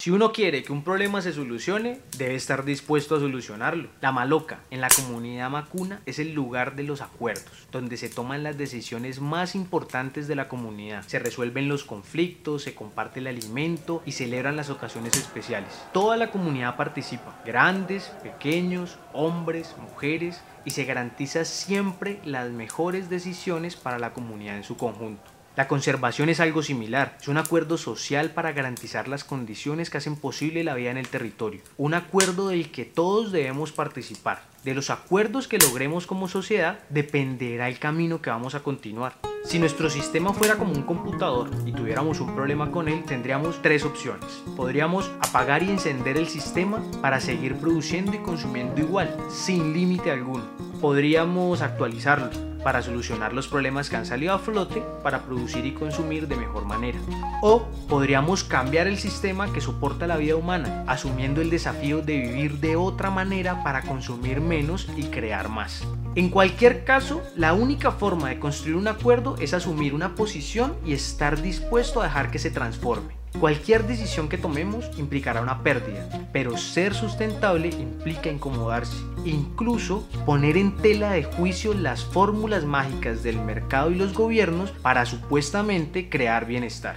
Si uno quiere que un problema se solucione, debe estar dispuesto a solucionarlo. La Maloca, en la comunidad macuna, es el lugar de los acuerdos, donde se toman las decisiones más importantes de la comunidad. Se resuelven los conflictos, se comparte el alimento y celebran las ocasiones especiales. Toda la comunidad participa, grandes, pequeños, hombres, mujeres, y se garantiza siempre las mejores decisiones para la comunidad en su conjunto. La conservación es algo similar, es un acuerdo social para garantizar las condiciones que hacen posible la vida en el territorio, un acuerdo del que todos debemos participar. De los acuerdos que logremos como sociedad dependerá el camino que vamos a continuar. Si nuestro sistema fuera como un computador y tuviéramos un problema con él, tendríamos tres opciones. Podríamos apagar y encender el sistema para seguir produciendo y consumiendo igual, sin límite alguno. Podríamos actualizarlo para solucionar los problemas que han salido a flote para producir y consumir de mejor manera. O podríamos cambiar el sistema que soporta la vida humana, asumiendo el desafío de vivir de otra manera para consumir menos y crear más. En cualquier caso, la única forma de construir un acuerdo es asumir una posición y estar dispuesto a dejar que se transforme. Cualquier decisión que tomemos implicará una pérdida, pero ser sustentable implica incomodarse, incluso poner en tela de juicio las fórmulas mágicas del mercado y los gobiernos para supuestamente crear bienestar.